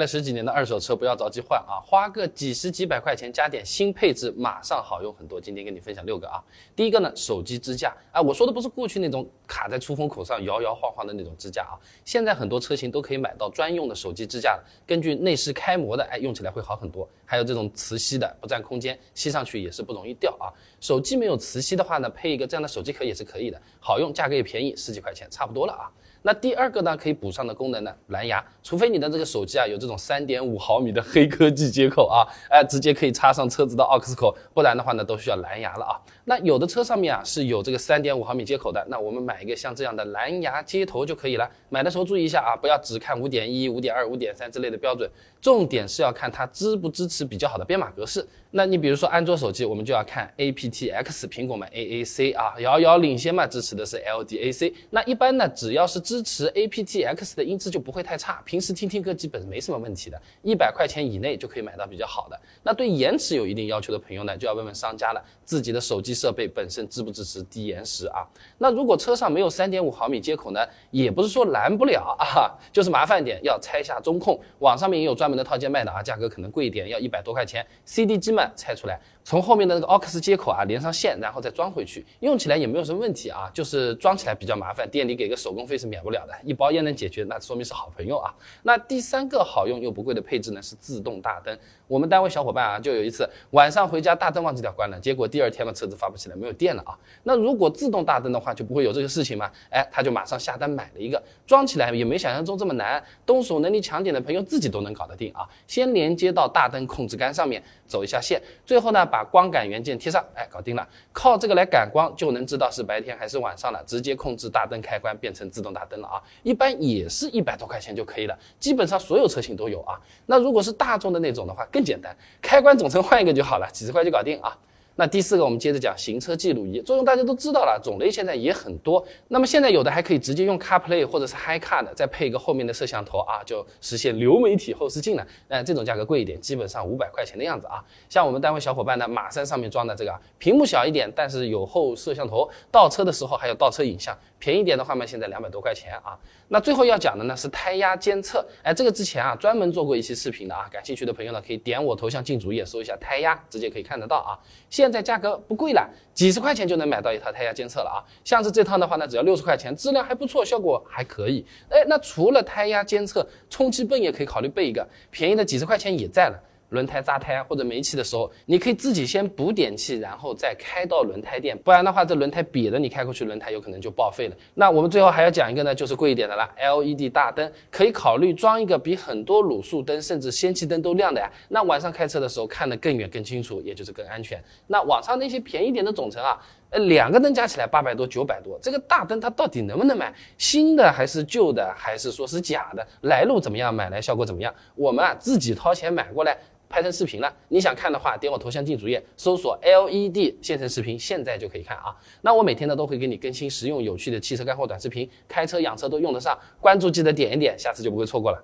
了十几年的二手车不要着急换啊，花个几十几百块钱加点新配置，马上好用很多。今天跟你分享六个啊，第一个呢，手机支架啊，我说的不是过去那种卡在出风口上摇摇晃晃的那种支架啊，现在很多车型都可以买到专用的手机支架了根据内饰开模的，哎，用起来会好很多。还有这种磁吸的，不占空间，吸上去也是不容易掉啊。手机没有磁吸的话呢，配一个这样的手机壳也是可以的，好用，价格也便宜，十几块钱差不多了啊。那第二个呢，可以补上的功能呢，蓝牙，除非你的这个手机啊有这种三点五毫米的黑科技接口啊，哎，直接可以插上车子的 aux 口，不然的话呢，都需要蓝牙了啊。那有的车上面啊是有这个三点五毫米接口的，那我们买一个像这样的蓝牙接头就可以了。买的时候注意一下啊，不要只看五点一、五点二、五点三之类的标准，重点是要看它支不支持比较好的编码格式。那你比如说安卓手机，我们就要看 aptX，苹果嘛 AAC 啊，遥遥领先嘛，支持的是 LDAC。那一般呢，只要是支持 aptX 的音质就不会太差，平时听听歌基本没什么问题的。一百块钱以内就可以买到比较好的。那对延迟有一定要求的朋友呢，就要问问商家了，自己的手机设备本身支不支持低延时啊？那如果车上没有三点五毫米接口呢，也不是说拦不了啊，就是麻烦点，要拆下中控。网上面也有专门的套件卖的啊，价格可能贵一点，要一百多块钱。CD 机嘛。拆出来，从后面的那个 aux 接口啊连上线，然后再装回去，用起来也没有什么问题啊，就是装起来比较麻烦，店里给个手工费是免不了的，一包烟能解决，那说明是好朋友啊。那第三个好用又不贵的配置呢是自动大灯。我们单位小伙伴啊，就有一次晚上回家大灯忘记掉关了，结果第二天嘛车子发不起来，没有电了啊。那如果自动大灯的话，就不会有这个事情嘛。哎，他就马上下单买了一个，装起来也没想象中这么难，动手能力强点的朋友自己都能搞得定啊。先连接到大灯控制杆上面，走一下线。最后呢，把光感元件贴上，哎，搞定了。靠这个来感光，就能知道是白天还是晚上了，直接控制大灯开关，变成自动大灯灯了啊。一般也是一百多块钱就可以了，基本上所有车型都有啊。那如果是大众的那种的话，更简单，开关总成换一个就好了，几十块就搞定啊。那第四个，我们接着讲行车记录仪，作用大家都知道了，种类现在也很多。那么现在有的还可以直接用 CarPlay 或者是 HiCar 的，再配一个后面的摄像头啊，就实现流媒体后视镜了。那这种价格贵一点，基本上五百块钱的样子啊。像我们单位小伙伴呢，马三上面装的这个，屏幕小一点，但是有后摄像头，倒车的时候还有倒车影像。便宜点的话嘛，现在两百多块钱啊。那最后要讲的呢是胎压监测，哎，这个之前啊专门做过一期视频的啊，感兴趣的朋友呢可以点我头像进主页搜一下胎压，直接可以看得到啊。现现在价格不贵了，几十块钱就能买到一套胎压监测了啊。像是这套的话呢，只要六十块钱，质量还不错，效果还可以。哎，那除了胎压监测，充气泵也可以考虑备一个，便宜的几十块钱也在了。轮胎扎胎或者没气的时候，你可以自己先补点气，然后再开到轮胎店，不然的话，这轮胎瘪的，你开过去轮胎有可能就报废了。那我们最后还要讲一个呢，就是贵一点的啦，LED 大灯，可以考虑装一个比很多卤素灯甚至氙气灯都亮的呀。那晚上开车的时候看得更远更清楚，也就是更安全。那网上那些便宜点的总成啊，呃，两个灯加起来八百多九百多，这个大灯它到底能不能买？新的还是旧的，还是说是假的？来路怎么样？买来效果怎么样？我们啊自己掏钱买过来。拍成视频了，你想看的话，点我头像进主页，搜索 LED 现成视频，现在就可以看啊。那我每天呢都会给你更新实用有趣的汽车干货短视频，开车养车都用得上，关注记得点一点，下次就不会错过了。